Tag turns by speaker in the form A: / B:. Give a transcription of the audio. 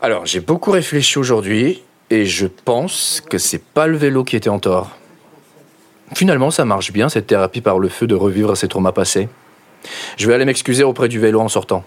A: Alors, j'ai beaucoup réfléchi aujourd'hui et je pense que c'est pas le vélo qui était en tort. Finalement, ça marche bien cette thérapie par le feu de revivre ses traumas passés. Je vais aller m'excuser auprès du vélo en sortant.